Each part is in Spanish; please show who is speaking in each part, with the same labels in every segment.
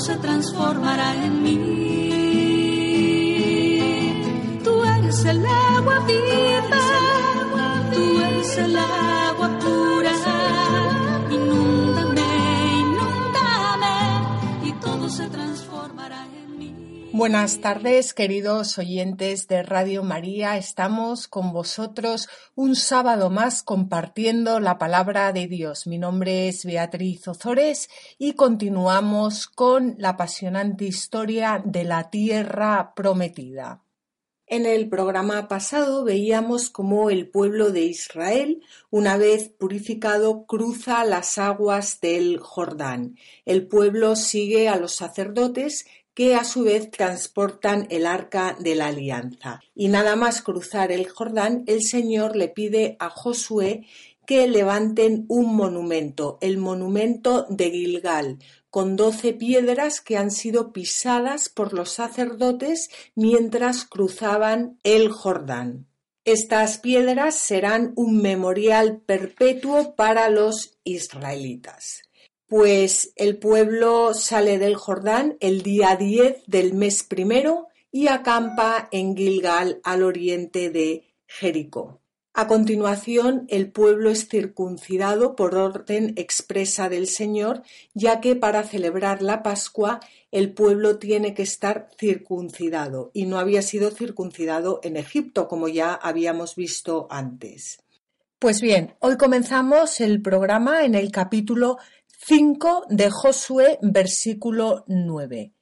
Speaker 1: se transformará en mí. Tú eres el agua viva, tú eres el agua
Speaker 2: Buenas tardes, queridos oyentes de Radio María. Estamos con vosotros un sábado más compartiendo la palabra de Dios. Mi nombre es Beatriz Ozores y continuamos con la apasionante historia de la tierra prometida. En el programa pasado veíamos cómo el pueblo de Israel, una vez purificado, cruza las aguas del Jordán. El pueblo sigue a los sacerdotes que a su vez transportan el arca de la alianza. Y nada más cruzar el Jordán, el Señor le pide a Josué que levanten un monumento, el monumento de Gilgal, con doce piedras que han sido pisadas por los sacerdotes mientras cruzaban el Jordán. Estas piedras serán un memorial perpetuo para los israelitas. Pues el pueblo sale del Jordán el día 10 del mes primero y acampa en Gilgal al oriente de Jericó. A continuación, el pueblo es circuncidado por orden expresa del Señor, ya que para celebrar la Pascua el pueblo tiene que estar circuncidado y no había sido circuncidado en Egipto, como ya habíamos visto antes. Pues bien, hoy comenzamos el programa en el capítulo 5 de Josué, versículo 9.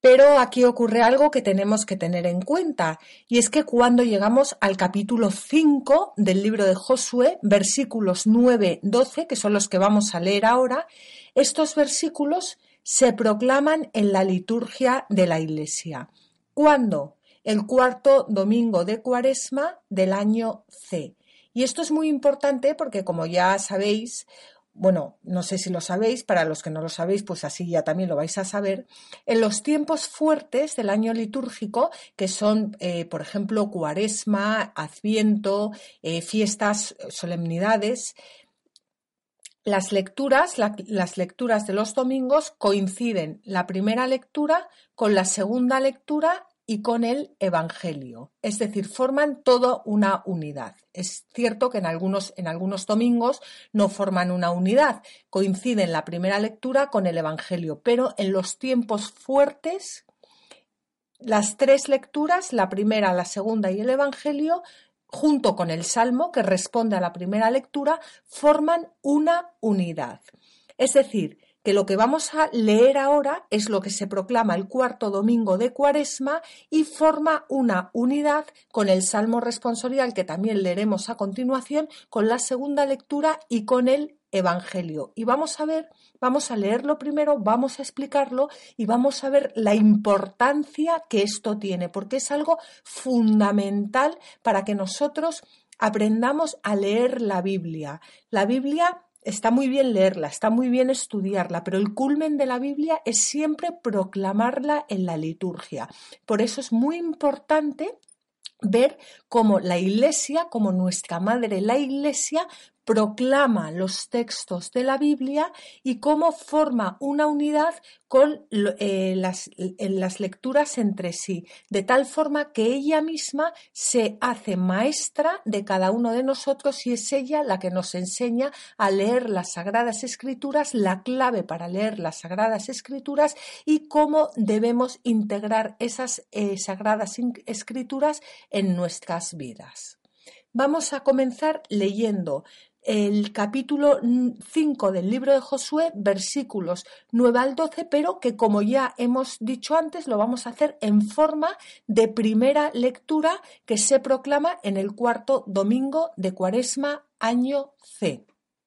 Speaker 2: Pero aquí ocurre algo que tenemos que tener en cuenta, y es que cuando llegamos al capítulo 5 del libro de Josué, versículos 9, 12, que son los que vamos a leer ahora, estos versículos se proclaman en la liturgia de la Iglesia. ¿Cuándo? El cuarto domingo de Cuaresma del año C. Y esto es muy importante porque, como ya sabéis, bueno, no sé si lo sabéis, para los que no lo sabéis, pues así ya también lo vais a saber, en los tiempos fuertes del año litúrgico, que son, eh, por ejemplo, cuaresma, adviento, eh, fiestas, solemnidades, las lecturas, la- las lecturas de los domingos coinciden la primera lectura con la segunda lectura y con el Evangelio. Es decir, forman toda una unidad. Es cierto que en algunos, en algunos domingos no forman una unidad, coinciden la primera lectura con el Evangelio, pero en los tiempos fuertes, las tres lecturas, la primera, la segunda y el Evangelio, junto con el Salmo, que responde a la primera lectura, forman una unidad. Es decir, que lo que vamos a leer ahora es lo que se proclama el cuarto domingo de Cuaresma y forma una unidad con el Salmo responsorial que también leeremos a continuación, con la segunda lectura y con el Evangelio. Y vamos a ver, vamos a leerlo primero, vamos a explicarlo y vamos a ver la importancia que esto tiene, porque es algo fundamental para que nosotros aprendamos a leer la Biblia. La Biblia Está muy bien leerla, está muy bien estudiarla, pero el culmen de la Biblia es siempre proclamarla en la liturgia. Por eso es muy importante ver cómo la Iglesia, como nuestra madre la Iglesia, proclama los textos de la Biblia y cómo forma una unidad con eh, las, lecturas entre sí, de tal forma que ella misma se hace maestra de cada uno de nosotros y es ella la que nos enseña a leer las Sagradas Escrituras, la clave para leer las Sagradas Escrituras y cómo debemos integrar esas eh, Sagradas Escrituras en nuestras vidas. Vamos a comenzar leyendo el capítulo 5 del libro de Josué, versículos 9 al 12, pero que como ya hemos dicho antes, lo vamos a hacer en forma de primera lectura que se proclama en el cuarto domingo de Cuaresma, año C.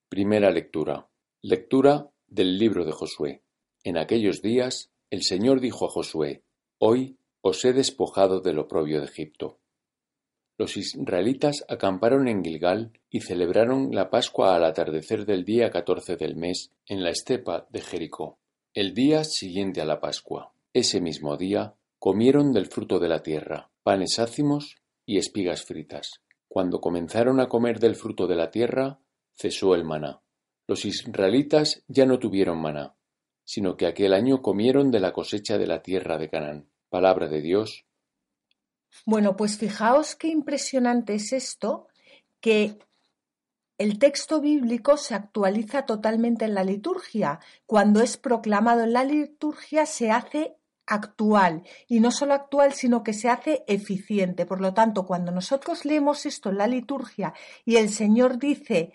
Speaker 3: Primera lectura. Lectura del libro de Josué. En aquellos días el Señor dijo a Josué, Hoy os he despojado del oprobio de Egipto. Los israelitas acamparon en Gilgal y celebraron la Pascua al atardecer del día catorce del mes en la estepa de Jericó. El día siguiente a la Pascua, ese mismo día, comieron del fruto de la tierra, panes ácimos y espigas fritas. Cuando comenzaron a comer del fruto de la tierra, cesó el maná. Los israelitas ya no tuvieron maná, sino que aquel año comieron de la cosecha de la tierra de Canaán. Palabra de Dios.
Speaker 2: Bueno, pues fijaos qué impresionante es esto, que el texto bíblico se actualiza totalmente en la liturgia. Cuando es proclamado en la liturgia se hace actual y no solo actual, sino que se hace eficiente. Por lo tanto, cuando nosotros leemos esto en la liturgia y el Señor dice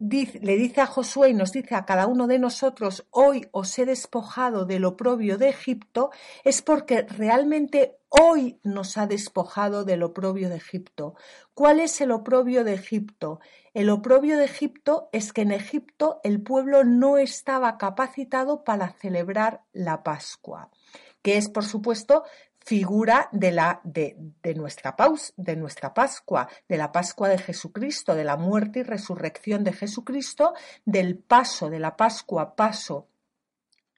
Speaker 2: le dice a Josué y nos dice a cada uno de nosotros, hoy os he despojado del oprobio de Egipto, es porque realmente hoy nos ha despojado del oprobio de Egipto. ¿Cuál es el oprobio de Egipto? El oprobio de Egipto es que en Egipto el pueblo no estaba capacitado para celebrar la Pascua que es, por supuesto, figura de, la, de, nuestra paus, de nuestra Pascua, de la Pascua de Jesucristo, de la muerte y resurrección de Jesucristo, del paso de la Pascua, paso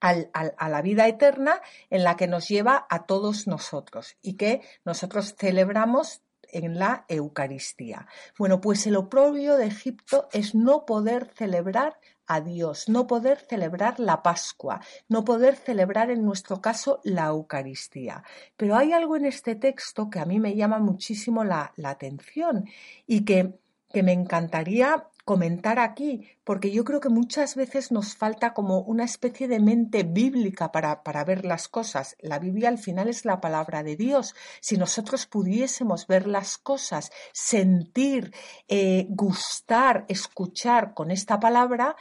Speaker 2: a la vida eterna en la que nos lleva a todos nosotros y que nosotros celebramos en la Eucaristía. Bueno, pues el oprobio de Egipto es no poder celebrar a Dios, no poder celebrar la Pascua, no poder celebrar en nuestro caso la Eucaristía. Pero hay algo en este texto que a mí me llama muchísimo la, la atención y que, que me encantaría comentar aquí, porque yo creo que muchas veces nos falta como una especie de mente bíblica para, para, ver las cosas. La Biblia al final es la palabra de Dios. Si nosotros pudiésemos ver las cosas, sentir, eh, gustar, escuchar con esta palabra,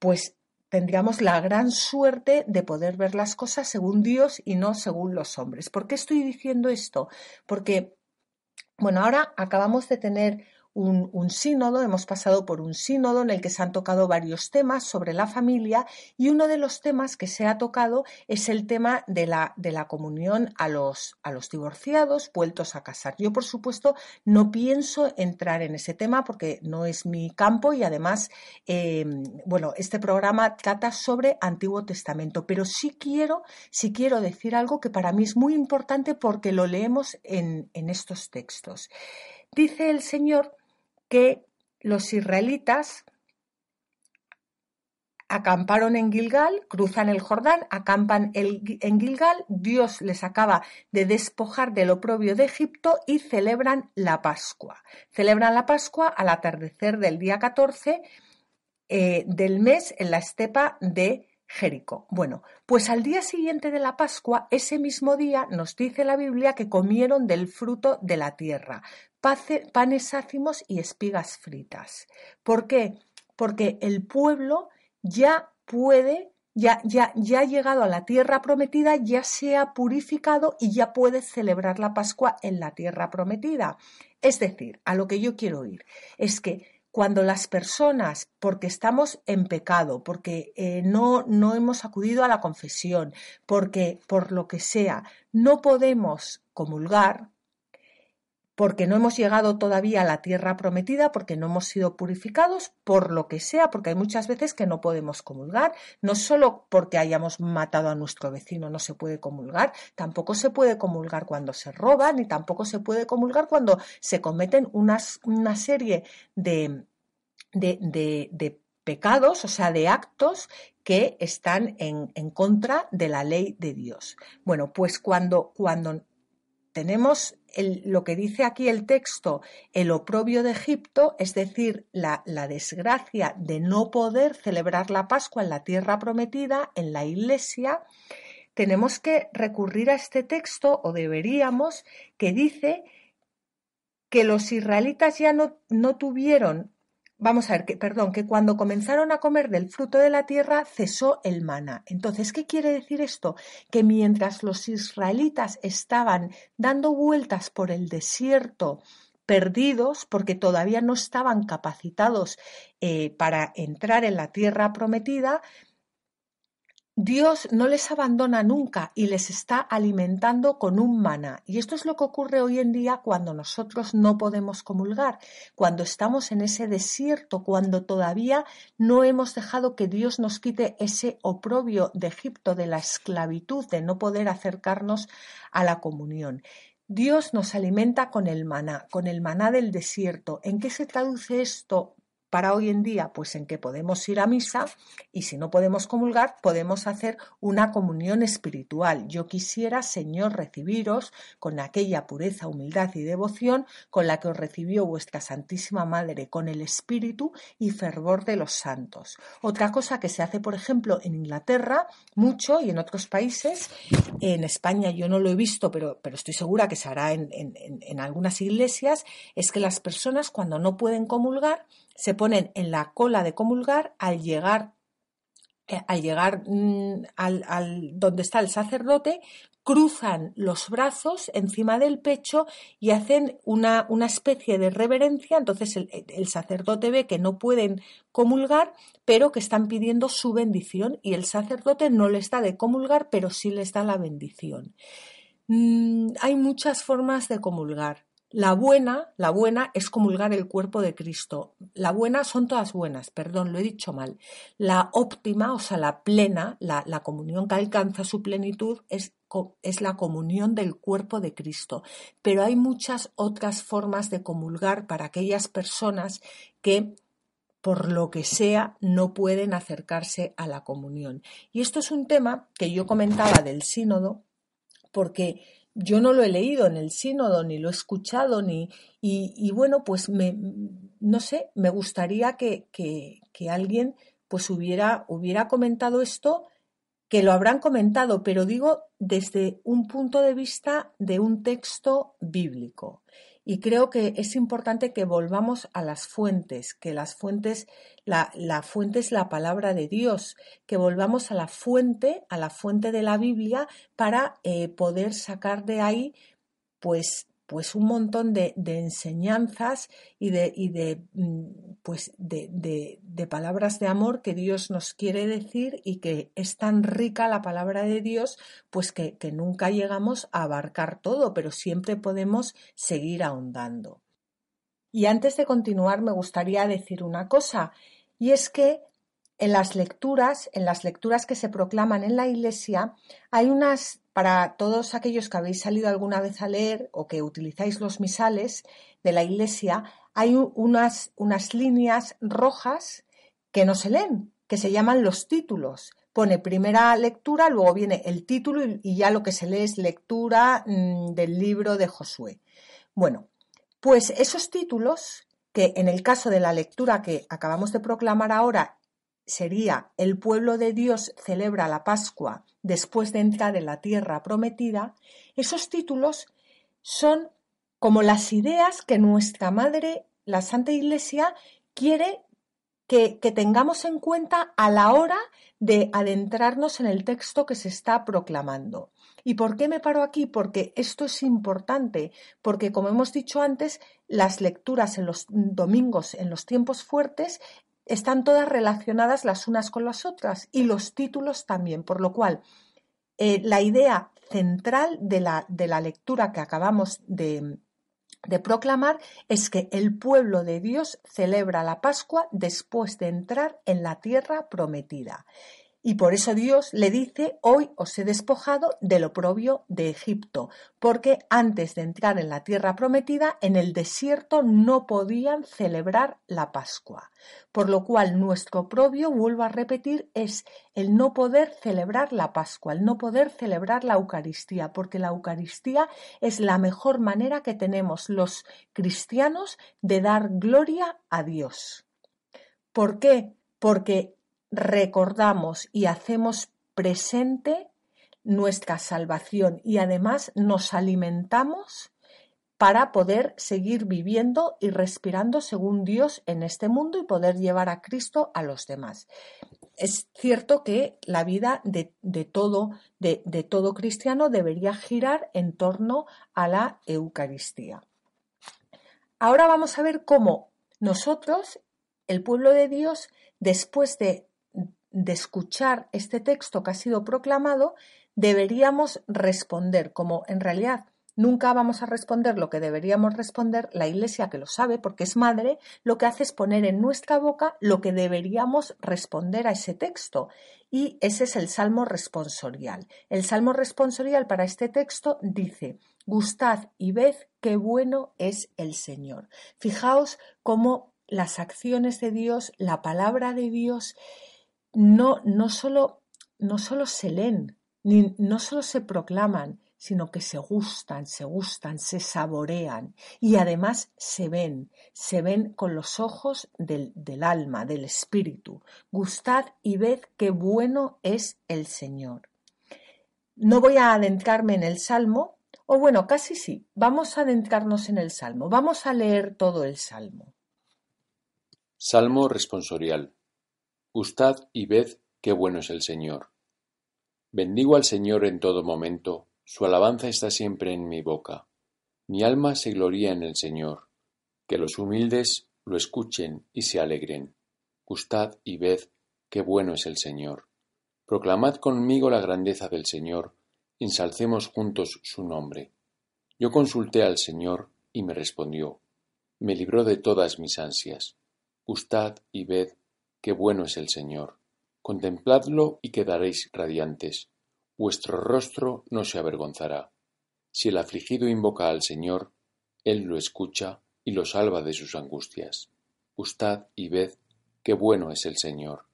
Speaker 2: pues tendríamos la gran suerte de poder ver las cosas según Dios y no según los hombres. ¿Por qué estoy diciendo esto? Porque, bueno, ahora acabamos de tener un, sínodo, hemos pasado por un sínodo en el que se han tocado varios temas sobre la familia y uno de los temas que se ha tocado es el tema de la, de la comunión a los, a los divorciados vueltos a casar. Yo, por supuesto, no pienso entrar en ese tema porque no es mi campo y además, em, bueno, este programa trata sobre Antiguo Testamento, pero sí quiero, sí quiero decir algo que para mí es muy importante porque lo leemos en, en estos textos. Dice el Señor que los israelitas acamparon en Gilgal, cruzan el Jordán, acampan en Gilgal, Dios les acaba de despojar del oprobio de Egipto y celebran la Pascua. Celebran la Pascua al atardecer del día 14 eh, del mes en la estepa de Bueno, pues al día siguiente de la Pascua, ese mismo día, nos dice la Biblia que comieron del fruto de la tierra, panes ácimos y espigas fritas. ¿Por qué? Porque el pueblo ya puede, ya, ya, ya ha llegado a la tierra prometida, ya se ha purificado y ya puede celebrar la Pascua en la tierra prometida. Es decir, a lo que yo quiero ir es que cuando las personas, porque estamos en pecado, porque eh, no, no hemos acudido a la confesión, porque por lo que sea no podemos comulgar, porque no hemos llegado todavía a la tierra prometida, porque no hemos sido purificados, por lo que sea, porque hay muchas veces que no podemos comulgar, no solo porque hayamos matado a nuestro vecino no se puede comulgar, tampoco se puede comulgar cuando se roba, ni tampoco se puede comulgar cuando se cometen una serie de, de, de, pecados, o sea, de actos que están en, en, contra de la ley de Dios. Bueno, pues cuando, cuando tenemos lo que dice aquí el texto, el oprobio de Egipto, es decir, la, la, desgracia de no poder celebrar la Pascua en la tierra prometida, en la iglesia, tenemos que recurrir a este texto, o deberíamos, que dice que los israelitas ya no, no tuvieron Vamos a ver, que, perdón, que cuando comenzaron a comer del fruto de la tierra cesó el maná. Entonces, ¿qué quiere decir esto? Que mientras los israelitas estaban dando vueltas por el desierto, perdidos porque todavía no estaban capacitados eh, para entrar en la tierra prometida, Dios no les abandona nunca y les está alimentando con un maná. Y esto es lo que ocurre hoy en día cuando nosotros no podemos comulgar, cuando estamos en ese desierto, cuando todavía no hemos dejado que Dios nos quite ese oprobio de Egipto, de la esclavitud, de no poder acercarnos a la comunión. Dios nos alimenta con el maná, con el maná del desierto. ¿En qué se traduce esto para hoy en día? Pues en que podemos ir a misa y si no podemos comulgar, podemos hacer una comunión espiritual. Yo quisiera, Señor, recibiros con aquella pureza, humildad y devoción con la que os recibió vuestra Santísima Madre, con el espíritu y fervor de los santos. Otra cosa que se hace, por ejemplo, en Inglaterra, mucho y en otros países, en España yo no lo he visto, pero, pero estoy segura que se hará en, en algunas iglesias, es que las personas cuando no pueden comulgar, se ponen en la cola de comulgar al llegar eh, al llegar mm, al, donde está el sacerdote, cruzan los brazos encima del pecho y hacen una, una especie de reverencia. Entonces el, el, sacerdote ve que no pueden comulgar, pero que están pidiendo su bendición y el sacerdote no les da de comulgar, pero sí les da la bendición. Mm, hay muchas formas de comulgar. La buena, la buena es comulgar el cuerpo de Cristo. La buena son todas buenas, perdón, lo he dicho mal. La óptima, o sea, la plena, la, la comunión que alcanza su plenitud es, es la comunión del cuerpo de Cristo. Pero hay muchas otras formas de comulgar para aquellas personas que por lo que sea, no pueden acercarse a la comunión. Y esto es un tema que yo comentaba del sínodo, porque yo no lo he leído en el sínodo, ni lo he escuchado, ni, y, bueno, pues me, no sé, me gustaría que, que, que, alguien pues hubiera, hubiera comentado esto, que lo habrán comentado, pero digo desde un punto de vista de un texto bíblico. Y creo que es importante que volvamos a las fuentes, que las fuentes, la, la, fuente es la palabra de Dios, que volvamos a la fuente, a la fuente de la Biblia, para eh, poder sacar de ahí, pues, pues un montón de, enseñanzas y de, y de mm, pues de, de, palabras de amor que Dios nos quiere decir y que es tan rica la palabra de Dios, pues que, que nunca llegamos a abarcar todo, pero siempre podemos seguir ahondando. Y antes de continuar me gustaría decir una cosa, y es que en las lecturas, en las lecturas que se proclaman en la Iglesia, hay unas para todos aquellos que habéis salido alguna vez a leer o que utilizáis los misales de la iglesia, hay unas, unas líneas rojas que no se leen, que se llaman los títulos. Pone primera lectura, luego viene el título y, ya lo que se lee es lectura mm, del libro de Josué. Bueno, pues esos títulos, que en el caso de la lectura que acabamos de proclamar ahora sería el pueblo de Dios celebra la Pascua después de entrar en la tierra prometida, esos títulos son como las ideas que nuestra Madre, la Santa Iglesia, quiere que, tengamos en cuenta a la hora de adentrarnos en el texto que se está proclamando. ¿Y por qué me paro aquí? Porque esto es importante, porque como hemos dicho antes, las lecturas en los domingos, en los tiempos fuertes, están todas relacionadas las unas con las otras y los títulos también, por lo cual eh, la idea central de la, de la lectura que acabamos de, de proclamar es que el pueblo de Dios celebra la Pascua después de entrar en la tierra prometida. Y por eso Dios le dice, hoy os he despojado del oprobio de Egipto, porque antes de entrar en la tierra prometida, en el desierto no podían celebrar la Pascua. Por lo cual nuestro oprobio, vuelvo a repetir, es el no poder celebrar la Pascua, el no poder celebrar la Eucaristía, porque la Eucaristía es la mejor manera que tenemos los cristianos de dar gloria a Dios. ¿Por qué? Porque recordamos y hacemos presente nuestra salvación y además nos alimentamos para poder seguir viviendo y respirando según Dios en este mundo y poder llevar a Cristo a los demás. Es cierto que la vida de, todo, de, de todo cristiano debería girar en torno a la Eucaristía. Ahora vamos a ver cómo nosotros, el pueblo de Dios, después de de escuchar este texto que ha sido proclamado, deberíamos responder, como en realidad nunca vamos a responder lo que deberíamos responder, la Iglesia que lo sabe porque es madre, lo que hace es poner en nuestra boca lo que deberíamos responder a ese texto. Y ese es el Salmo responsorial. El Salmo responsorial para este texto dice, Gustad y ved qué bueno es el Señor. Fijaos cómo las acciones de Dios, la palabra de Dios, no, no, solo, no solo se leen, ni, no solo se proclaman, sino que se gustan, se gustan, se saborean y además se ven, se ven con los ojos del, del alma, del espíritu. Gustad y ved qué bueno es el Señor. No voy a adentrarme en el Salmo, o bueno, casi sí, vamos a adentrarnos en el Salmo, vamos a leer todo el Salmo.
Speaker 3: Salmo responsorial. Gustad y ved qué bueno es el Señor. Bendigo al Señor en todo momento, su alabanza está siempre en mi boca. Mi alma se gloría en el Señor. Que los humildes lo escuchen y se alegren. Gustad y ved qué bueno es el Señor. Proclamad conmigo la grandeza del Señor, ensalcemos juntos su nombre. Yo consulté al Señor y me respondió, me libró de todas mis ansias. Gustad y ved qué bueno es el Señor. Contempladlo y quedaréis radiantes. Vuestro rostro no se avergonzará. Si el afligido invoca al Señor, Él lo escucha y lo salva de sus angustias. Gustad y ved qué bueno es el Señor.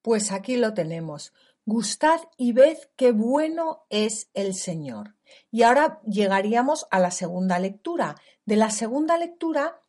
Speaker 2: Pues aquí lo tenemos. Gustad y ved qué bueno es el Señor. Y ahora llegaríamos a la segunda lectura. De la segunda lectura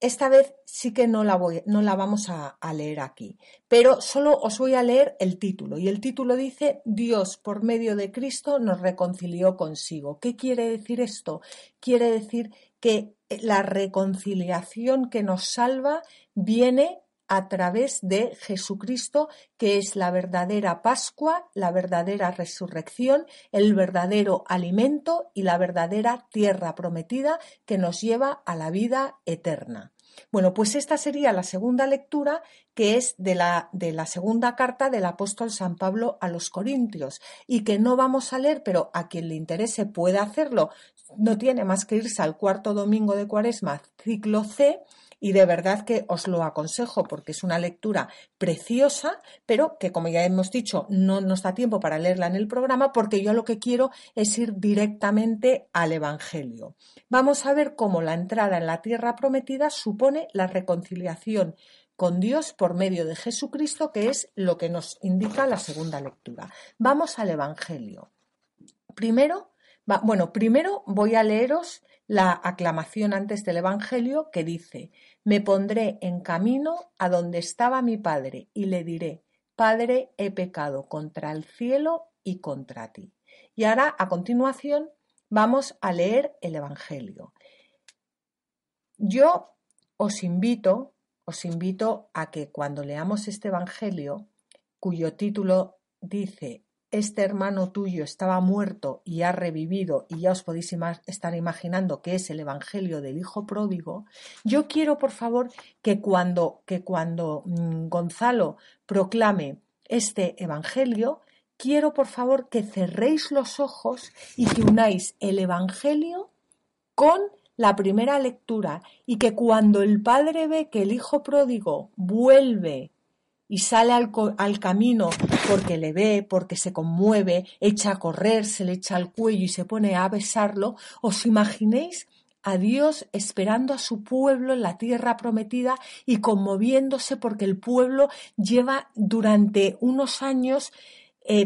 Speaker 2: esta vez sí que no la, voy, no la vamos a, a, leer aquí, pero solo os voy a leer el título. Y el título dice, Dios por medio de Cristo nos reconcilió consigo. ¿Qué quiere decir esto? Quiere decir que la reconciliación que nos salva viene a través de Jesucristo, que es la verdadera Pascua, la verdadera resurrección, el verdadero alimento y la verdadera tierra prometida que nos lleva a la vida eterna. Bueno, pues esta sería la segunda lectura, que es de la, de la, segunda carta del apóstol San Pablo a los Corintios, y que no vamos a leer, pero a quien le interese puede hacerlo. No tiene más que irse al cuarto domingo de Cuaresma, ciclo C, y de verdad que os lo aconsejo porque es una lectura preciosa, pero que como ya hemos dicho no nos da tiempo para leerla en el programa porque yo lo que quiero es ir directamente al Evangelio. Vamos a ver cómo la entrada en la tierra prometida supone la reconciliación con Dios por medio de Jesucristo, que es lo que nos indica la segunda lectura. Vamos al Evangelio. Primero, bueno, primero voy a leeros la aclamación antes del Evangelio que dice, me pondré en camino a donde estaba mi padre y le diré, Padre, he pecado contra el cielo y contra ti. Y ahora, a continuación, vamos a leer el Evangelio. Yo os invito, os invito a que cuando leamos este Evangelio, cuyo título dice este hermano tuyo estaba muerto y ha revivido y ya os podéis estar imaginando que es el Evangelio del Hijo Pródigo, yo quiero por favor que cuando, que cuando mm, Gonzalo proclame este Evangelio, quiero por favor que cerréis los ojos y que unáis el Evangelio con la primera lectura y que cuando el Padre ve que el Hijo Pródigo vuelve y sale al, al, camino porque le ve, porque se conmueve, echa a correr, se le echa al cuello y se pone a besarlo, ¿os imaginéis a Dios esperando a su pueblo en la tierra prometida y conmoviéndose porque el pueblo lleva durante unos años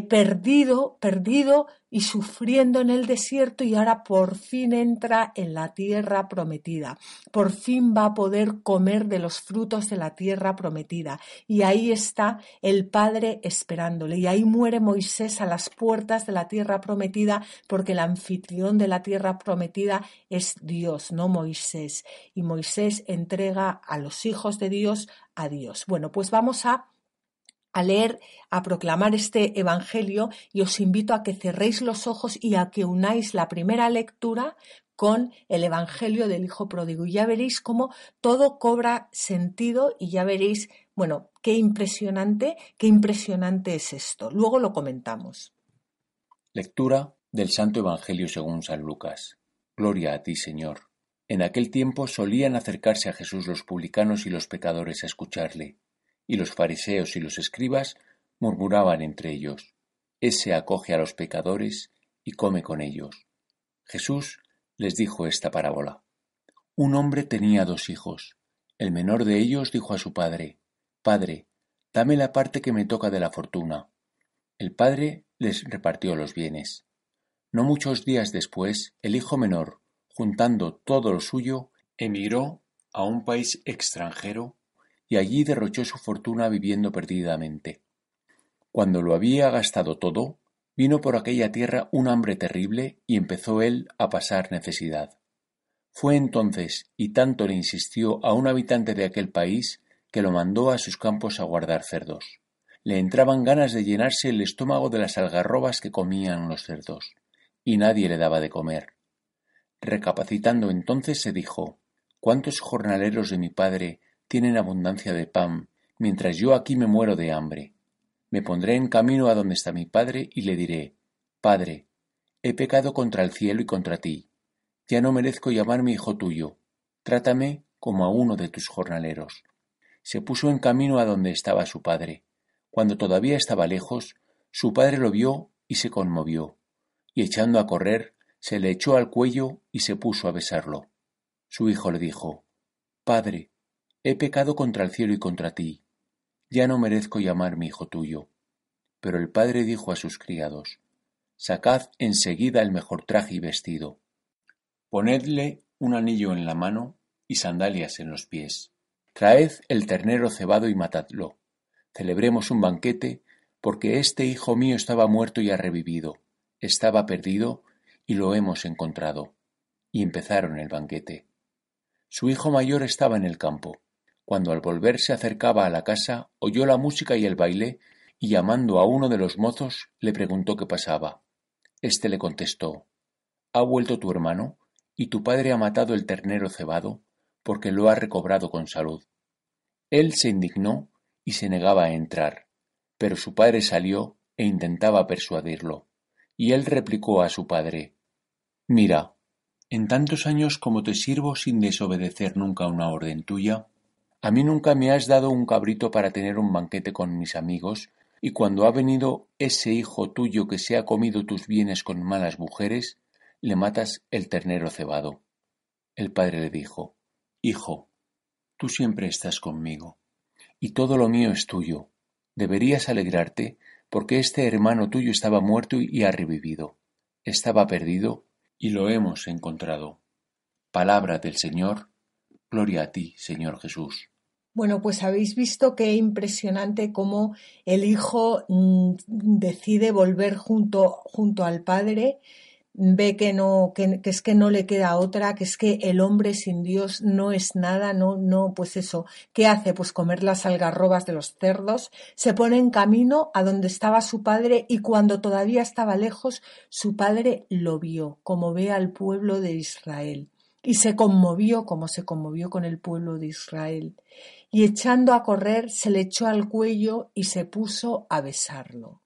Speaker 2: perdido, perdido y sufriendo en el desierto y ahora por fin entra en la tierra prometida. Por fin va a poder comer de los frutos de la tierra prometida. Y ahí está el Padre esperándole. Y ahí muere Moisés a las puertas de la tierra prometida porque el anfitrión de la tierra prometida es Dios, no Moisés. Y Moisés entrega a los hijos de Dios a Dios. Bueno, pues vamos a a leer, a proclamar este Evangelio y os invito a que cerréis los ojos y a que unáis la primera lectura con el Evangelio del Hijo Pródigo. Y ya veréis cómo todo cobra sentido y ya veréis, bueno, qué impresionante, qué impresionante es esto. Luego lo comentamos.
Speaker 3: Lectura del Santo Evangelio según San Lucas. Gloria a ti, Señor. En aquel tiempo solían acercarse a Jesús los publicanos y los pecadores a escucharle y los fariseos y los escribas murmuraban entre ellos, Ese acoge a los pecadores y come con ellos. Jesús les dijo esta parábola. Un hombre tenía dos hijos. El menor de ellos dijo a su padre, Padre, dame la parte que me toca de la fortuna. El padre les repartió los bienes. No muchos días después, el hijo menor, juntando todo lo suyo, emigró a un país extranjero y allí derrochó su fortuna viviendo perdidamente. Cuando lo había gastado todo, vino por aquella tierra un hambre terrible y empezó él a pasar necesidad. Fue entonces, y tanto le insistió a un habitante de aquel país, que lo mandó a sus campos a guardar cerdos. Le entraban ganas de llenarse el estómago de las algarrobas que comían los cerdos, y nadie le daba de comer. Recapacitando entonces se dijo ¿Cuántos jornaleros de mi padre tienen abundancia de pan, mientras yo aquí me muero de hambre. Me pondré en camino a donde está mi padre y le diré, Padre, he pecado contra el cielo y contra ti. Ya no merezco llamarme hijo tuyo. Trátame como a uno de tus jornaleros. Se puso en camino a donde estaba su padre. Cuando todavía estaba lejos, su padre lo vio y se conmovió, y echando a correr, se le echó al cuello y se puso a besarlo. Su hijo le dijo, Padre, He pecado contra el cielo y contra ti. Ya no merezco llamarme hijo tuyo. Pero el padre dijo a sus criados, Sacad enseguida el mejor traje y vestido. Ponedle un anillo en la mano y sandalias en los pies. Traed el ternero cebado y matadlo. Celebremos un banquete, porque este hijo mío estaba muerto y ha revivido, estaba perdido y lo hemos encontrado. Y empezaron el banquete. Su hijo mayor estaba en el campo. Cuando al volver se acercaba a la casa, oyó la música y el baile, y llamando a uno de los mozos, le preguntó qué pasaba. Este le contestó ¿Ha vuelto tu hermano? y tu padre ha matado el ternero cebado, porque lo ha recobrado con salud. Él se indignó y se negaba a entrar, pero su padre salió e intentaba persuadirlo, y él replicó a su padre Mira, en tantos años como te sirvo sin desobedecer nunca una orden tuya, a mí nunca me has dado un cabrito para tener un banquete con mis amigos, y cuando ha venido ese hijo tuyo que se ha comido tus bienes con malas mujeres, le matas el ternero cebado. El padre le dijo, Hijo, tú siempre estás conmigo, y todo lo mío es tuyo. Deberías alegrarte, porque este hermano tuyo estaba muerto y ha revivido. Estaba perdido, y lo hemos encontrado. Palabra del Señor, Gloria a ti, Señor Jesús.
Speaker 2: Bueno, pues habéis visto qué impresionante cómo el hijo mm, decide volver junto, junto al padre, ve que no, que, es que no le queda otra, que es que el hombre sin Dios no es nada, no, no, pues eso, ¿qué hace? Pues comer las algarrobas de los cerdos, se pone en camino a donde estaba su padre y cuando todavía estaba lejos, su padre lo vio, como ve al pueblo de Israel y se conmovió como se conmovió con el pueblo de Israel, y echando a correr se le echó al cuello y se puso a besarlo.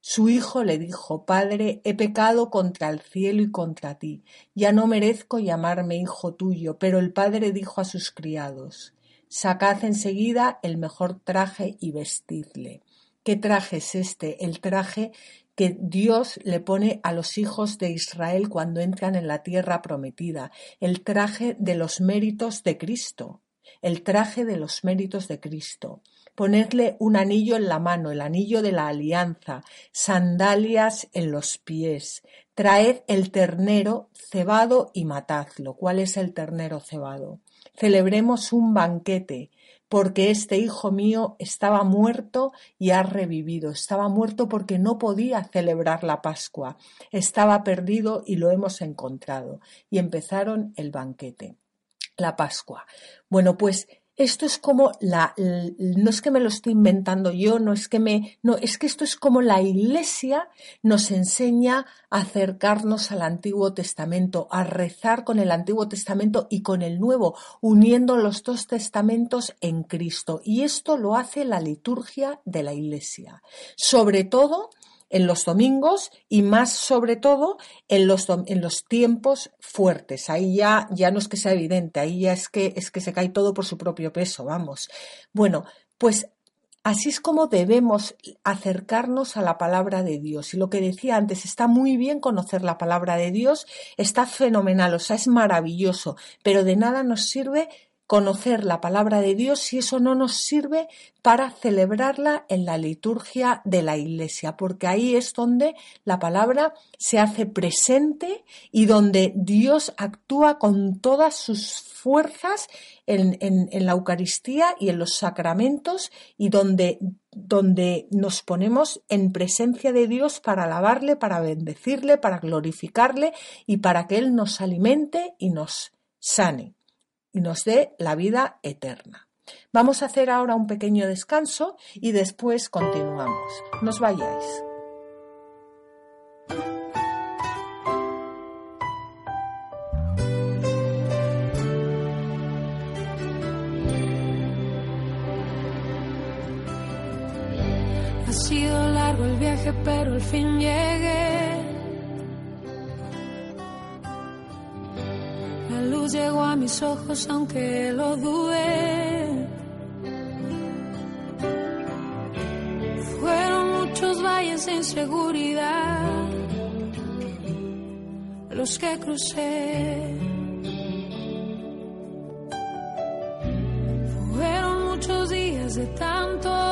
Speaker 2: Su hijo le dijo, Padre, he pecado contra el cielo y contra ti, ya no merezco llamarme hijo tuyo, pero el padre dijo a sus criados, Sacad enseguida el mejor traje y vestidle. ¿Qué traje es este? El traje que Dios le pone a los hijos de Israel cuando entran en la tierra prometida, el traje de los méritos de Cristo, el traje de los méritos de Cristo. Ponedle un anillo en la mano, el anillo de la alianza, sandalias en los pies. Traed el ternero cebado y matadlo. ¿Cuál es el ternero cebado? Celebremos un banquete, porque este hijo mío estaba muerto y ha revivido. Estaba muerto porque no podía celebrar la Pascua. Estaba perdido y lo hemos encontrado. Y empezaron el banquete, la Pascua. Bueno, pues esto es como la, no es que me lo estoy inventando yo, no es que me, no, es que esto es como la iglesia nos enseña a acercarnos al Antiguo Testamento, a rezar con el Antiguo Testamento y con el Nuevo, uniendo los dos testamentos en Cristo. Y esto lo hace la liturgia de la iglesia. Sobre todo, en los domingos y más sobre todo en los, en los tiempos fuertes. Ahí ya, ya no es que sea evidente, ahí ya es que, es que se cae todo por su propio peso, vamos. Bueno, pues Así es como debemos acercarnos a la palabra de Dios. Y lo que decía antes, está muy bien conocer la palabra de Dios, está fenomenal, o sea, es maravilloso, pero de nada nos sirve conocer la palabra de Dios si eso no nos sirve para celebrarla en la liturgia de la iglesia, porque ahí es donde la palabra se hace presente y donde Dios actúa con todas sus fuerzas en, la Eucaristía y en los sacramentos y donde, donde nos ponemos en presencia de Dios para alabarle, para bendecirle, para glorificarle y para que Él nos alimente y nos sane y nos dé la vida eterna. Vamos a hacer ahora un pequeño descanso y después continuamos. Nos vayáis.
Speaker 4: Ha sido largo el viaje, pero al fin llegué. Llegó a mis ojos aunque lo dudé. Fueron muchos valles de inseguridad los que crucé. Fueron muchos días de tanto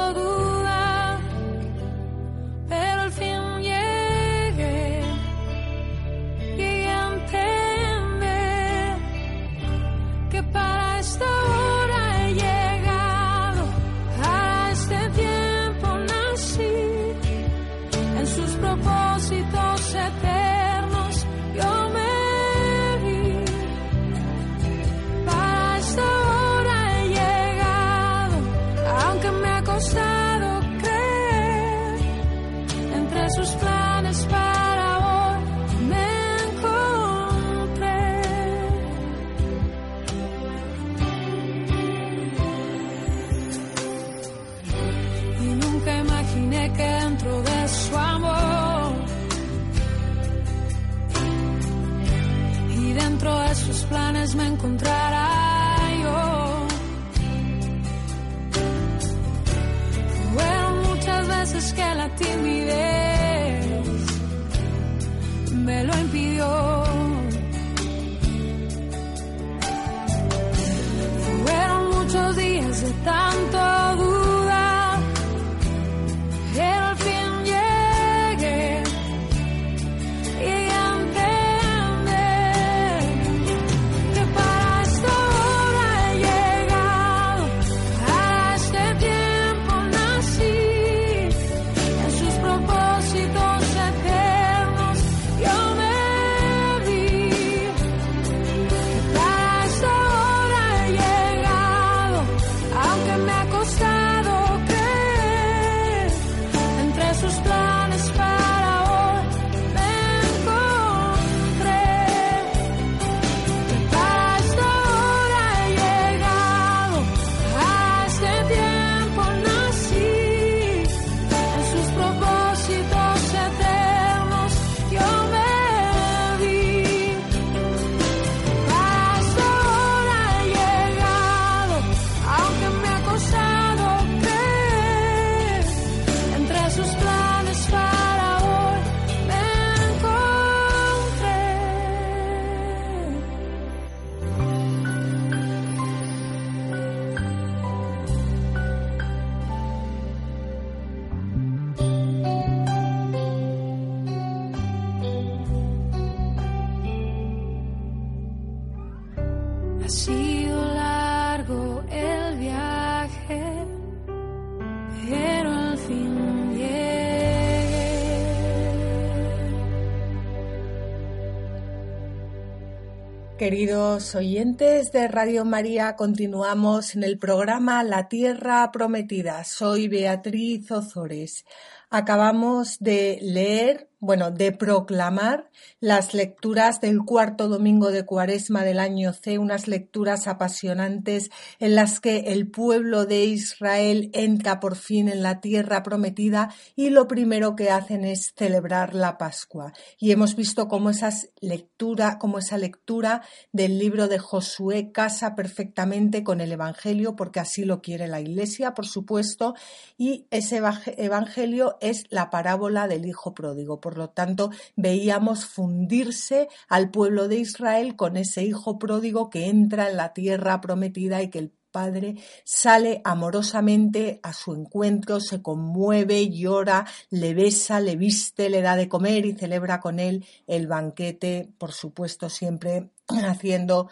Speaker 2: Queridos oyentes de Radio María, continuamos en el programa La Tierra Prometida. Soy Beatriz Ozores. Acabamos de leer bueno, de proclamar las lecturas del cuarto domingo de cuaresma del año C, unas lecturas apasionantes en las que el pueblo de Israel entra por fin en la tierra prometida y lo primero que hacen es celebrar la Pascua. Y hemos visto cómo, esas lectura, cómo esa lectura del libro de Josué casa perfectamente con el Evangelio, porque así lo quiere la Iglesia, por supuesto, y ese Evangelio es la parábola del Hijo Pródigo por lo tanto, veíamos fundirse al pueblo de Israel con ese hijo pródigo que entra en la tierra prometida y que el padre sale amorosamente a su encuentro, se conmueve, llora, le besa, le viste, le da de comer y celebra con él el banquete, por supuesto, siempre haciendo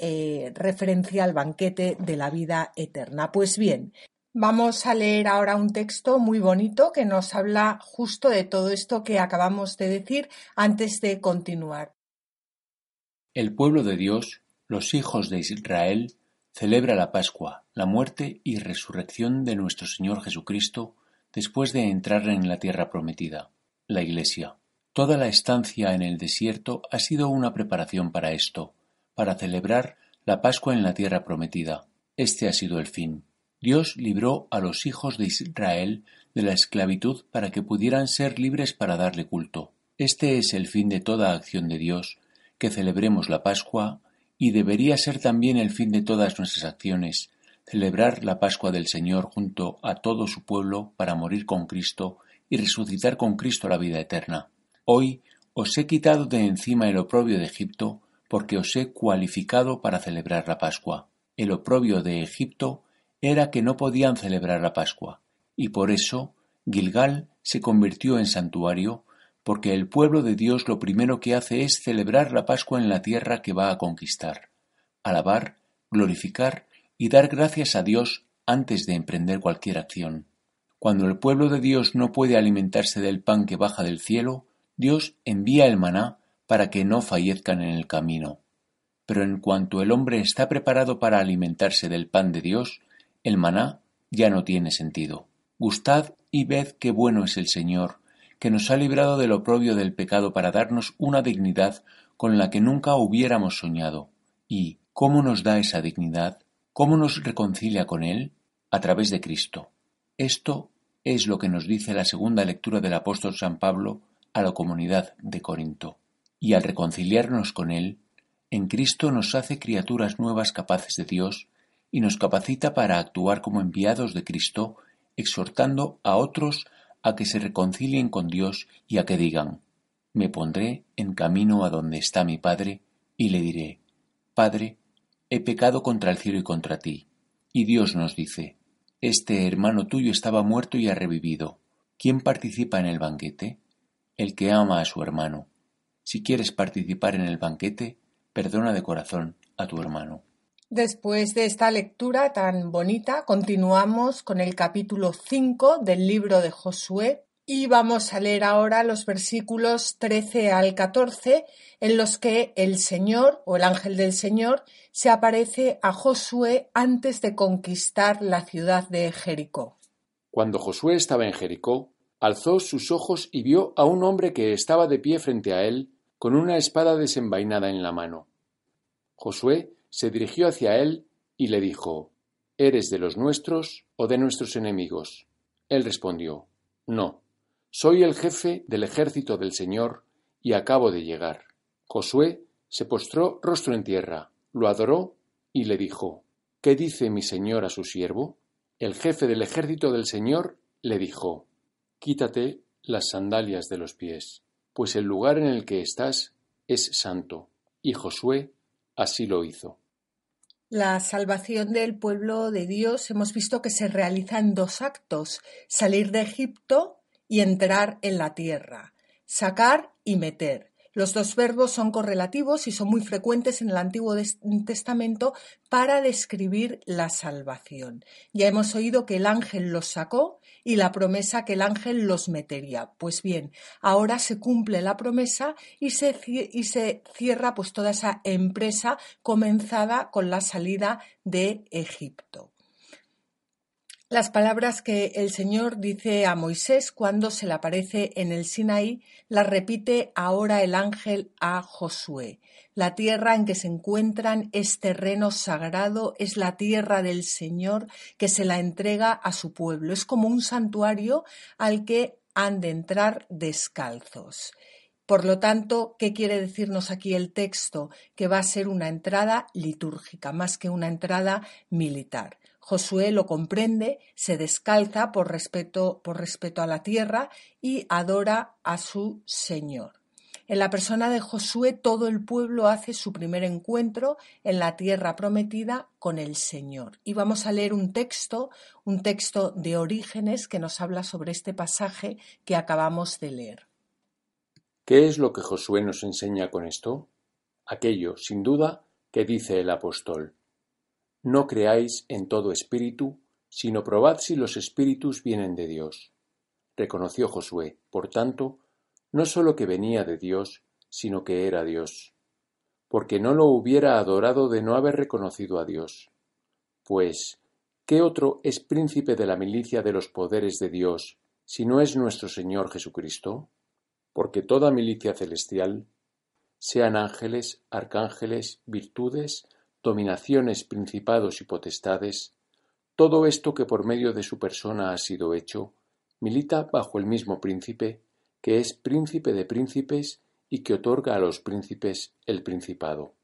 Speaker 2: eh, referencia al banquete de la vida eterna. Pues bien, Vamos a leer ahora un texto muy bonito que nos habla justo de todo esto que acabamos de decir antes de continuar.
Speaker 3: El pueblo de Dios, los hijos de Israel, celebra la Pascua, la muerte y resurrección de nuestro Señor Jesucristo después de entrar en la tierra prometida, la Iglesia. Toda la estancia en el desierto ha sido una preparación para esto, para celebrar la Pascua en la tierra prometida. Este ha sido el fin. Dios libró a los hijos de Israel de la esclavitud para que pudieran ser libres para darle culto. Este es el fin de toda acción de Dios, que celebremos la Pascua, y debería ser también el fin de todas nuestras acciones, celebrar la Pascua del Señor junto a todo su pueblo para morir con Cristo y resucitar con Cristo la vida eterna. Hoy os he quitado de encima el oprobio de Egipto, porque os he cualificado para celebrar la Pascua. El oprobio de Egipto era que no podían celebrar la Pascua, y por eso Gilgal se convirtió en santuario, porque el pueblo de Dios lo primero que hace es celebrar la Pascua en la tierra que va a conquistar, alabar, glorificar y dar gracias a Dios antes de emprender cualquier acción. Cuando el pueblo de Dios no puede alimentarse del pan que baja del cielo, Dios envía el maná para que no fallezcan en el camino. Pero en cuanto el hombre está preparado para alimentarse del pan de Dios, el maná ya no tiene sentido. Gustad y ved qué bueno es el Señor, que nos ha librado del oprobio del pecado para darnos una dignidad con la que nunca hubiéramos soñado. ¿Y cómo nos da esa dignidad? ¿Cómo nos reconcilia con Él? A través de Cristo. Esto es lo que nos dice la segunda lectura del apóstol San Pablo a la comunidad de Corinto. Y al reconciliarnos con Él, en Cristo nos hace criaturas nuevas capaces de Dios y nos capacita para actuar como enviados de Cristo, exhortando a otros a que se reconcilien con Dios y a que digan, me pondré en camino a donde está mi Padre, y le diré, Padre, he pecado contra el cielo y contra ti. Y Dios nos dice, Este hermano tuyo estaba muerto y ha revivido. ¿Quién participa en el banquete? El que ama a su hermano. Si quieres participar en el banquete, perdona de corazón a tu hermano.
Speaker 2: Después de esta lectura tan bonita, continuamos con el capítulo 5 del libro de Josué y vamos a leer ahora los versículos 13 al 14 en los que el Señor o el ángel del Señor se aparece a Josué antes de conquistar la ciudad de Jericó.
Speaker 3: Cuando Josué estaba en Jericó, alzó sus ojos y vio a un hombre que estaba de pie frente a él con una espada desenvainada en la mano. Josué se dirigió hacia él y le dijo ¿Eres de los nuestros o de nuestros enemigos? Él respondió No, soy el jefe del ejército del Señor y acabo de llegar. Josué se postró rostro en tierra, lo adoró y le dijo ¿Qué dice mi señor a su siervo? El jefe del ejército del Señor le dijo Quítate las sandalias de los pies, pues el lugar en el que estás es santo. Y Josué así lo hizo.
Speaker 2: La salvación del pueblo de Dios hemos visto que se realiza en dos actos, salir de Egipto y entrar en la tierra, sacar y meter. Los dos verbos son correlativos y son muy frecuentes en el Antiguo Testamento para describir la salvación. Ya hemos oído que el ángel los sacó y la promesa que el ángel los metería. Pues bien, ahora se cumple la promesa y se, cierra pues toda esa empresa comenzada con la salida de Egipto las palabras que el Señor dice a Moisés cuando se le aparece en el Sinaí, las repite ahora el ángel a Josué. La tierra en que se encuentran es terreno sagrado, es la tierra del Señor que se la entrega a su pueblo. Es como un santuario al que han de entrar descalzos. Por lo tanto, ¿qué quiere decirnos aquí el texto? Que va a ser una entrada litúrgica, más que una entrada militar. Josué lo comprende, se descalza por respeto, por respeto a la tierra y adora a su Señor. En la persona de Josué todo el pueblo hace su primer encuentro en la tierra prometida con el Señor. Y vamos a leer un texto, un texto de Orígenes que nos habla sobre este pasaje que acabamos de leer.
Speaker 3: ¿Qué es lo que Josué nos enseña con esto? Aquello, sin duda, que dice el apóstol. No creáis en todo espíritu, sino probad si los espíritus vienen de Dios. Reconoció Josué, por tanto, no sólo que venía de Dios, sino que era Dios, porque no lo hubiera adorado de no haber reconocido a Dios. Pues, ¿qué otro es príncipe de la milicia de los poderes de Dios, si no es nuestro Señor Jesucristo? Porque toda milicia celestial, sean ángeles, arcángeles, virtudes, dominaciones, principados y potestades, todo esto que por medio de su persona ha sido hecho, milita bajo el mismo príncipe, que es príncipe de príncipes y que otorga a los príncipes el principado.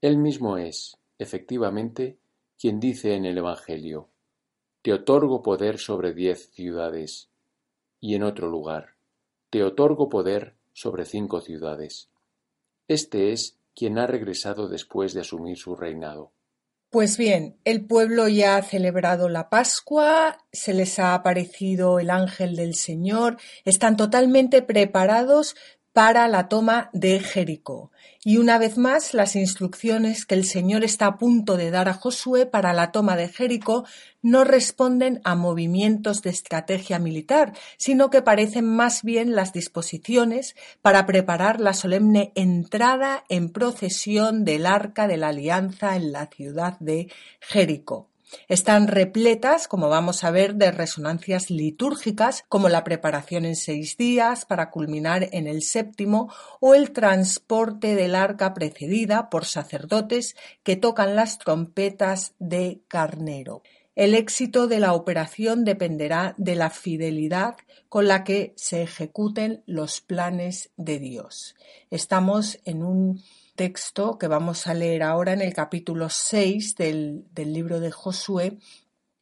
Speaker 3: Él mismo es, efectivamente, quien dice en el Evangelio, Te otorgo poder sobre diez ciudades, y en otro lugar, Te otorgo poder sobre cinco ciudades. Este es quien ha regresado después de asumir su reinado.
Speaker 2: Pues bien, el pueblo ya ha celebrado la Pascua, se les ha aparecido el ángel del Señor, están totalmente preparados para la toma de Jericó. Y una vez más, las instrucciones que el Señor está a punto de dar a Josué para la toma de Jericó no responden a movimientos de estrategia militar, sino que parecen más bien las disposiciones para preparar la solemne entrada en procesión del arca de la alianza en la ciudad de Jericó. Están repletas, como vamos a ver, de resonancias litúrgicas, como la preparación en seis días para culminar en el séptimo, o el transporte del arca precedida por sacerdotes que tocan las trompetas de carnero. El éxito de la operación dependerá de la fidelidad con la que se ejecuten los planes de Dios. Estamos en un texto que vamos a leer ahora en el capítulo 6 del, del libro de Josué,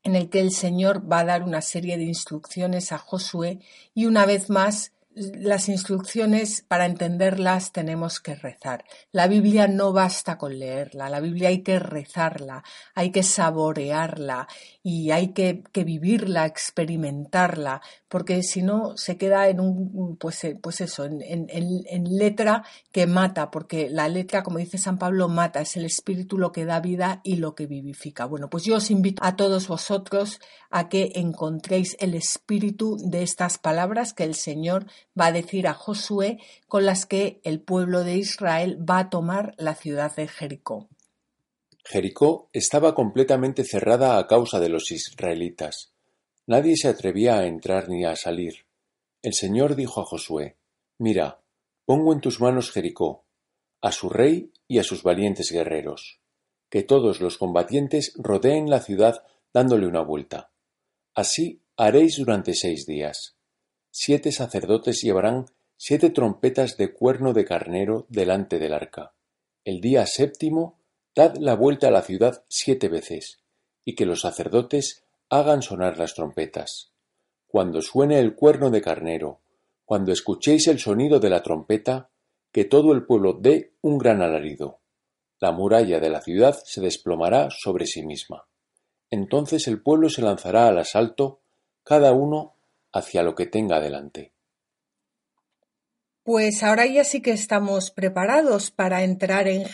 Speaker 2: en el que el Señor va a dar una serie de instrucciones a Josué y una vez más las instrucciones, para entenderlas, tenemos que rezar. La Biblia no basta con leerla, la Biblia hay que rezarla, hay que saborearla y hay que, vivirla, experimentarla, porque si no se queda en un, pues, eh, pues eso, en, en, letra que mata, porque la letra, como dice San Pablo, mata, es el espíritu lo que da vida y lo que vivifica. Bueno, pues yo os invito a todos vosotros a que encontréis el espíritu de estas palabras que el Señor va a decir a Josué con las que el pueblo de Israel va a tomar la ciudad de Jericó.
Speaker 3: Jericó estaba completamente cerrada a causa de los israelitas. Nadie se atrevía a entrar ni a salir. El Señor dijo a Josué, Mira, pongo en tus manos Jericó, a su rey y a sus valientes guerreros. Que todos los combatientes rodeen la ciudad dándole una vuelta. Así haréis durante seis días siete sacerdotes llevarán siete trompetas de cuerno de carnero delante del arca. El día séptimo dad la vuelta a la ciudad siete veces, y que los sacerdotes hagan sonar las trompetas. Cuando suene el cuerno de carnero, cuando escuchéis el sonido de la trompeta, que todo el pueblo dé un gran alarido. La muralla de la ciudad se desplomará sobre sí misma. Entonces el pueblo se lanzará al asalto, cada uno hacia lo que tenga delante.
Speaker 2: Pues ahora ya sí que estamos preparados para entrar en,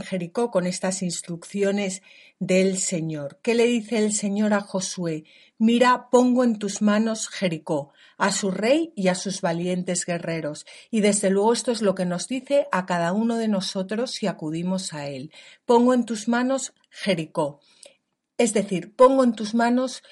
Speaker 2: Jericó con estas instrucciones del Señor. ¿Qué le dice el Señor a Josué? Mira, pongo en tus manos Jericó, a su rey y a sus valientes guerreros. Y desde luego esto es lo que nos dice a cada uno de nosotros si acudimos a él. Pongo en tus manos Jericó. Es decir, pongo en tus manos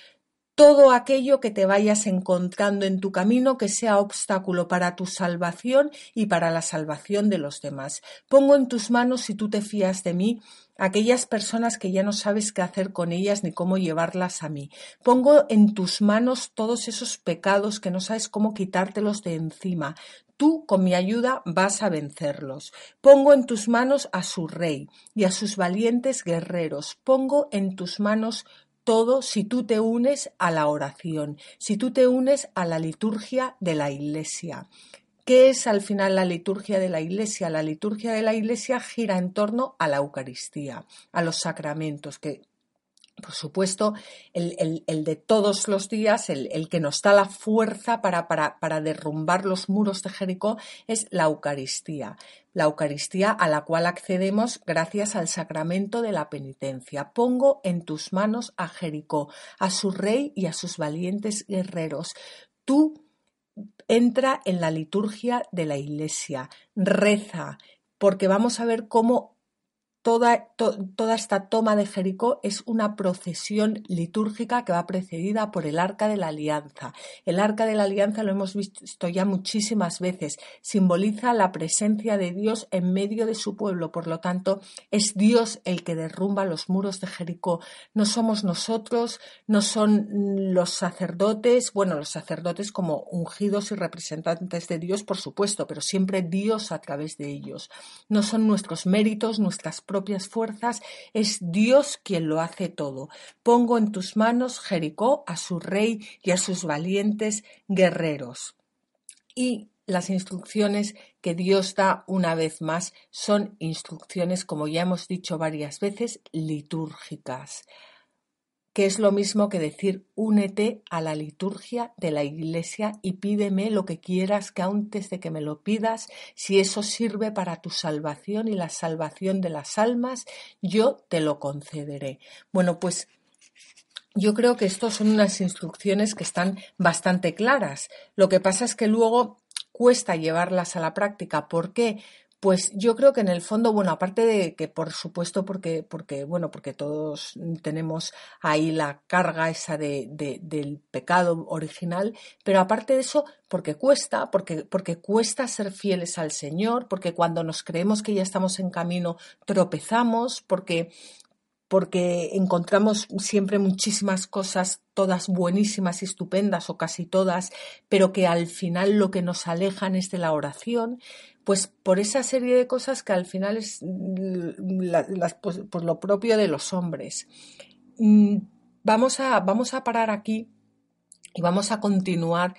Speaker 2: todo aquello que te vayas encontrando en tu camino que sea obstáculo para tu salvación y para la salvación de los demás. Pongo en tus manos, si tú te fías de mí, aquellas personas que ya no sabes qué hacer con ellas ni cómo llevarlas a mí. Pongo en tus manos todos esos pecados que no sabes cómo quitártelos de encima. Tú, con mi ayuda, vas a vencerlos. Pongo en tus manos a su rey y a sus valientes guerreros. Pongo en tus manos todo si tú te unes a la oración, si tú te unes a la liturgia de la Iglesia. ¿Qué es al final la liturgia de la Iglesia? La liturgia de la Iglesia gira en torno a la Eucaristía, a los sacramentos, que por supuesto, el, de todos los días, el, que nos da la fuerza para, para, derrumbar los muros de Jericó, es la Eucaristía. La Eucaristía a la cual accedemos gracias al sacramento de la penitencia. Pongo en tus manos a Jericó, a su rey y a sus valientes guerreros. Tú entra en la liturgia de la Iglesia, reza, porque vamos a ver cómo Toda, esta toma de Jericó es una procesión litúrgica que va precedida por el Arca de la Alianza. El Arca de la Alianza lo hemos visto ya muchísimas veces. Simboliza la presencia de Dios en medio de su pueblo. Por lo tanto, es Dios el que derrumba los muros de Jericó. No somos nosotros, no son los sacerdotes, bueno, los sacerdotes como ungidos y representantes de Dios, por supuesto, pero siempre Dios a través de ellos. No son nuestros méritos, nuestras propias fuerzas, es Dios quien lo hace todo. Pongo en tus manos Jericó, a su rey y a sus valientes guerreros. Y las instrucciones que Dios da una vez más son instrucciones, como ya hemos dicho varias veces, litúrgicas que es lo mismo que decir únete a la liturgia de la iglesia y pídeme lo que quieras que antes de que me lo pidas, si eso sirve para tu salvación y la salvación de las almas, yo te lo concederé. Bueno, pues yo creo que estas son unas instrucciones que están bastante claras. Lo que pasa es que luego cuesta llevarlas a la práctica. ¿Por qué? Pues yo creo que en el fondo, bueno, aparte de que por supuesto porque, porque bueno, porque todos tenemos ahí la carga esa de, del pecado original, pero aparte de eso, porque cuesta, porque, porque cuesta ser fieles al Señor, porque cuando nos creemos que ya estamos en camino tropezamos, porque porque encontramos siempre muchísimas cosas, todas buenísimas y estupendas o casi todas, pero que al final lo que nos alejan es de la oración, pues por esa serie de cosas que al final es pues, pues lo propio de los hombres. Mm, vamos a, vamos a parar aquí y vamos a continuar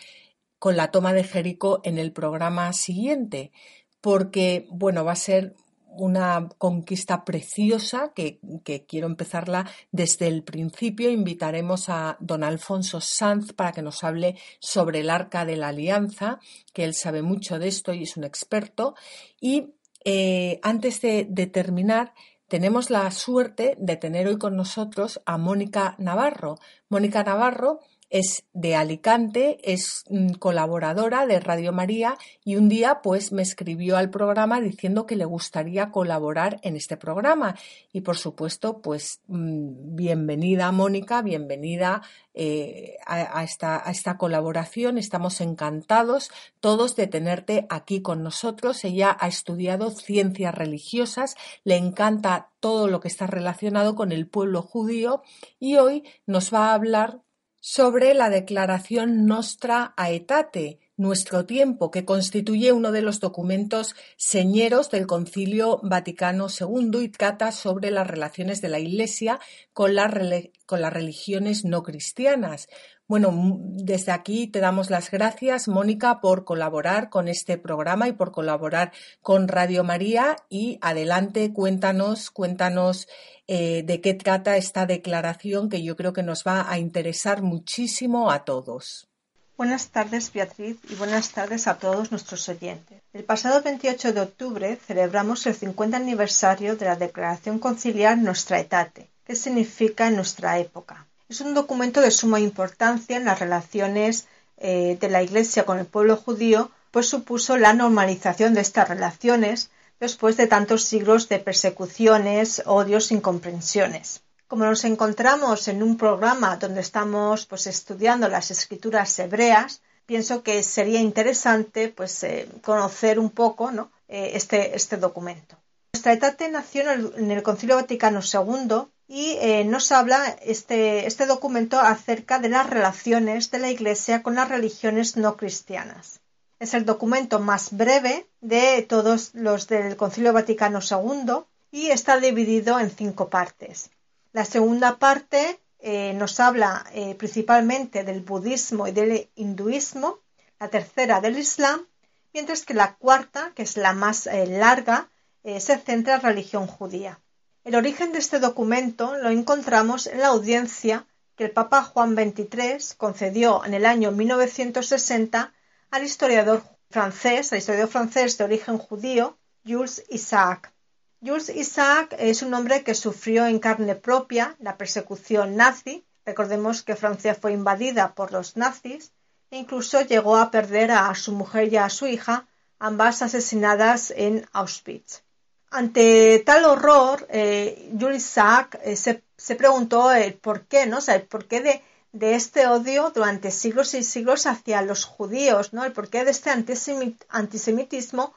Speaker 2: con la toma de Jericó en el programa siguiente, porque bueno, va a ser una conquista preciosa que, quiero empezarla desde el principio. Invitaremos a don Alfonso Sanz para que nos hable sobre el arca de la alianza, que él sabe mucho de esto y es un experto. Y eh, antes de, de terminar, tenemos la suerte de tener hoy con nosotros a Mónica Navarro. Mónica Navarro es de Alicante, es mm, colaboradora de Radio María y un día pues me escribió al programa diciendo que le gustaría colaborar en este programa y por supuesto pues mm, bienvenida Mónica, bienvenida eh, a, esta, a esta colaboración, estamos encantados todos de tenerte aquí con nosotros. Ella ha estudiado ciencias religiosas, le encanta todo lo que está relacionado con el pueblo judío y hoy nos va a hablar sobre la Declaración Nostra Aetate, nuestro tiempo, que constituye uno de los documentos señeros del Concilio Vaticano II y trata sobre las relaciones de la Iglesia con, las religiones no cristianas. Bueno, desde aquí te damos las gracias, Mónica, por colaborar con este programa y por colaborar con Radio María. Y adelante, cuéntanos, cuéntanos eh, de qué trata esta declaración que yo creo que nos va a interesar muchísimo a todos.
Speaker 5: Buenas tardes, Beatriz, y buenas tardes a todos nuestros oyentes. El pasado 28 de octubre celebramos el 50 aniversario de la Declaración Conciliar Nostra Aetate, que significa nuestra época. Es un documento de suma importancia en las relaciones eh, de la Iglesia con el pueblo judío, pues supuso la normalización de estas relaciones después de tantos siglos de persecuciones, odios, incomprensiones. Como nos encontramos en un programa donde estamos pues, estudiando las escrituras hebreas, pienso que sería interesante pues, eh, conocer un poco ¿no? Eh, este, este, documento. Nuestra etate nació en el, Concilio Vaticano II y eh, nos habla este, este documento acerca de las relaciones de la Iglesia con las religiones no cristianas. Es el documento más breve de todos los del Concilio Vaticano II y está dividido en cinco partes. La segunda parte eh, nos habla eh, principalmente del budismo y del hinduismo, la tercera del islam, mientras que la cuarta, que es la más larga, se centra en religión judía. El origen de este documento lo encontramos en la audiencia que el Papa Juan XXIII concedió en el año 1960 al historiador francés, al historiador francés de origen judío, Jules Isaac. Jules Isaac es un hombre que sufrió en carne propia la persecución nazi. Recordemos que Francia fue invadida por los nazis e incluso llegó a perder a su mujer y a su hija, ambas asesinadas en Auschwitz. Ante tal horror, eh, Isaac eh, se, preguntó el por qué, ¿no? el porqué de, de este odio durante siglos y siglos hacia los judíos, ¿no? El porqué de este antisemitismo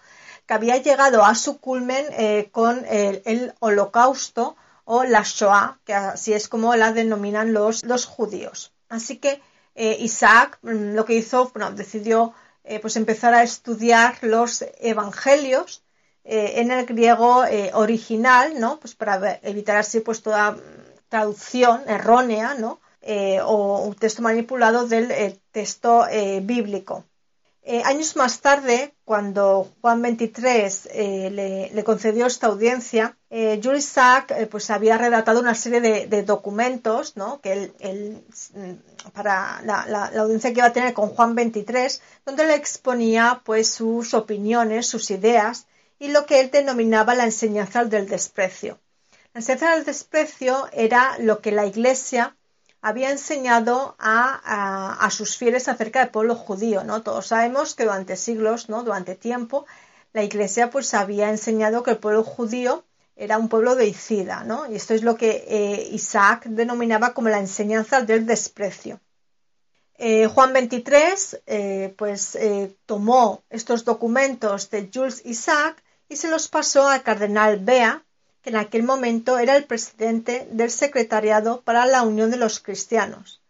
Speaker 5: que había llegado a su culmen eh, con el, holocausto o la Shoah, que así es como la denominan los, los judíos. Así que eh, Isaac mm, lo que hizo, bueno, decidió eh, pues empezar a estudiar los evangelios en el griego original, ¿no? Pues para evitar así pues toda traducción errónea, ¿no? Eh, o un texto manipulado del eh, texto eh, bíblico. años más tarde, cuando Juan XXIII le, concedió esta audiencia, Jules pues, había redactado una serie de, documentos que mm, para la, audiencia que iba a tener con Juan XXIII, donde le exponía pues, sus opiniones, sus ideas y lo que él denominaba la enseñanza del desprecio. La enseñanza del desprecio era lo que la Iglesia había enseñado a, sus fieles acerca del pueblo judío, ¿no? Todos sabemos que durante siglos, ¿no? Durante tiempo, la Iglesia pues había enseñado que el pueblo judío era un pueblo deicida, ¿no? Y esto es lo que eh, Isaac denominaba como la enseñanza del desprecio. Eh, Juan XXIII eh, pues tomó estos documentos de Jules Isaac y se los pasó al cardenal Bea, en aquel momento era el presidente del Secretariado para la Unión de los Cristianos.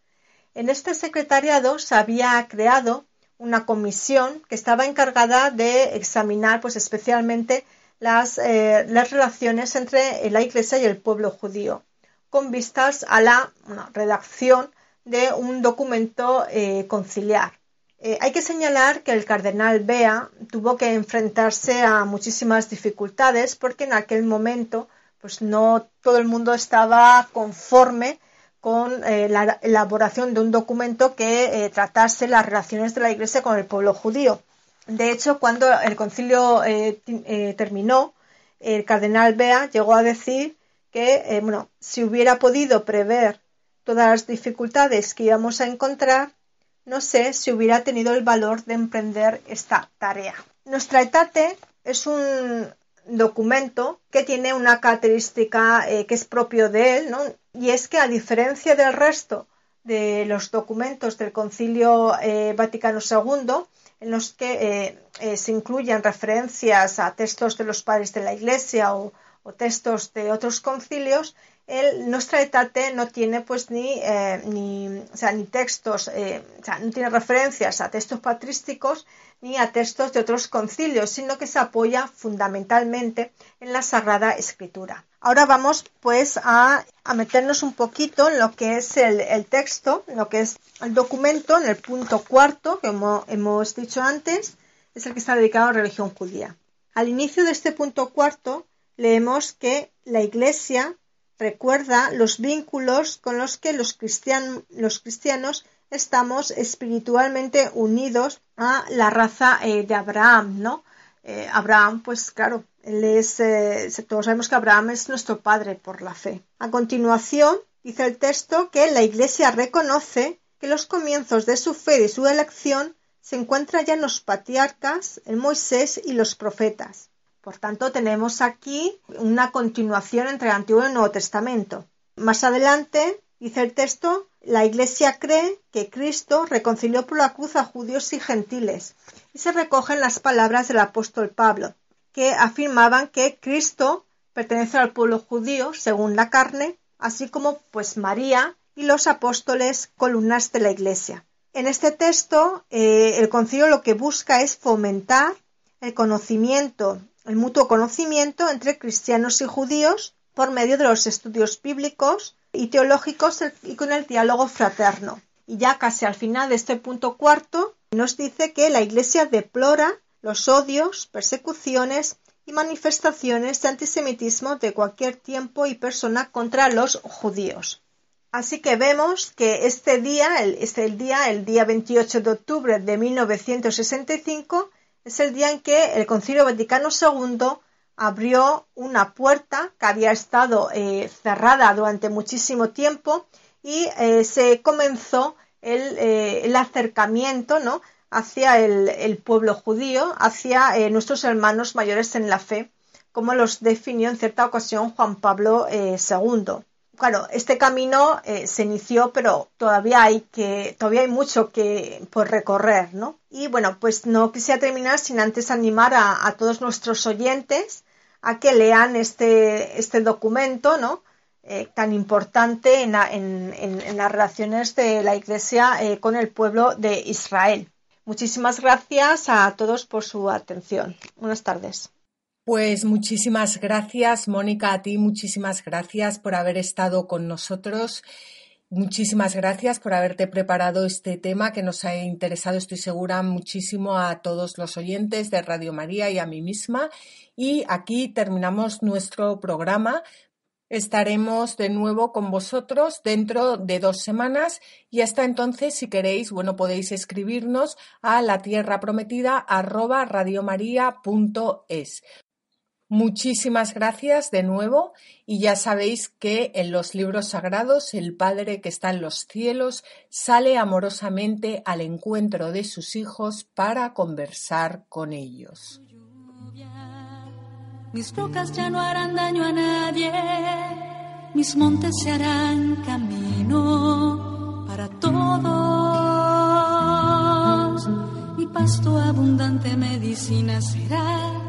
Speaker 5: En este secretariado se había creado una comisión que estaba encargada de examinar pues especialmente las, eh, relaciones entre la Iglesia y el pueblo judío, con vistas a la redacción de un documento eh, conciliar. Eh, hay que señalar que el cardenal Bea tuvo que enfrentarse a muchísimas dificultades porque en aquel momento pues no todo el mundo estaba conforme con eh, la elaboración de un documento que eh, tratase las relaciones de la Iglesia con el pueblo judío. De hecho, cuando el concilio terminó, el cardenal Bea llegó a decir que, bueno, si hubiera podido prever todas las dificultades que íbamos a encontrar, no sé si hubiera tenido el valor de emprender esta tarea. Nuestra etate es un documento que tiene una característica eh, que es propio de él, ¿no? y es que a diferencia del resto de los documentos del Concilio eh, Vaticano II, en los que eh, se incluyen referencias a textos de los padres de la Iglesia o, o textos de otros concilios, el, nuestra etate no tiene pues ni, eh, ni, o sea, ni textos, eh, o sea, no tiene referencias a textos patrísticos ni a textos de otros concilios, sino que se apoya fundamentalmente en la Sagrada Escritura. Ahora vamos pues a, a meternos un poquito en lo que es el, el, texto, lo que es el documento, en el punto cuarto que hemos, hemos dicho antes, es el que está dedicado a la religión judía. Al inicio de este punto cuarto leemos que la Iglesia recuerda los vínculos con los que los, cristianos estamos espiritualmente unidos a la raza eh, de Abraham, ¿no? Eh, Abraham, pues claro, él es, eh, todos sabemos que Abraham es nuestro padre por la fe. A continuación, dice el texto que la Iglesia reconoce que los comienzos de su fe y su elección se encuentran ya en los patriarcas, en Moisés y los profetas. Por tanto, tenemos aquí una continuación entre el Antiguo y el Nuevo Testamento. Más adelante, dice el texto, la Iglesia cree que Cristo reconcilió por la cruz a judíos y gentiles, y se recogen las palabras del apóstol Pablo, que afirmaban que Cristo pertenece al pueblo judío según la carne, así como pues María y los apóstoles columnas de la Iglesia. En este texto, eh, el concilio lo que busca es fomentar el conocimiento, el mutuo conocimiento entre cristianos y judíos por medio de los estudios bíblicos y teológicos y con el diálogo fraterno. Y ya casi al final de este punto cuarto nos dice que la Iglesia deplora los odios, persecuciones y manifestaciones de antisemitismo de cualquier tiempo y persona contra los judíos. Así que vemos que este día, el, día, el día 28 de octubre de 1965, es el día en que el Concilio Vaticano II abrió una puerta que había estado eh, cerrada durante muchísimo tiempo y eh, se comenzó el, eh, el acercamiento ¿no? hacia el, pueblo judío, hacia nuestros hermanos mayores en la fe, como los definió en cierta ocasión Juan Pablo II claro, este camino eh, se inició, pero todavía hay que, todavía hay mucho que por recorrer, ¿no? Y bueno, pues no quisiera terminar sin antes animar a, todos nuestros oyentes a que lean este, este documento, ¿no? Eh, tan importante en, las relaciones de la Iglesia eh, con el pueblo de Israel. Muchísimas gracias a todos por su atención. Buenas tardes.
Speaker 2: Pues muchísimas gracias, Mónica, a ti muchísimas gracias por haber estado con nosotros. Muchísimas gracias por haberte preparado este tema que nos ha interesado, estoy segura, muchísimo a todos los oyentes de Radio María y a mí misma. Y aquí terminamos nuestro programa. Estaremos de nuevo con vosotros dentro de dos semanas y hasta entonces, si queréis, bueno, podéis escribirnos a la tierra prometida arroba radiomaria.es. Muchísimas gracias de nuevo y ya sabéis que en los libros sagrados el Padre que está en los cielos sale amorosamente al encuentro de sus hijos para conversar con ellos.
Speaker 1: Mis rocas ya no harán daño a nadie, mis montes se harán camino para todos. Mi pasto abundante medicina será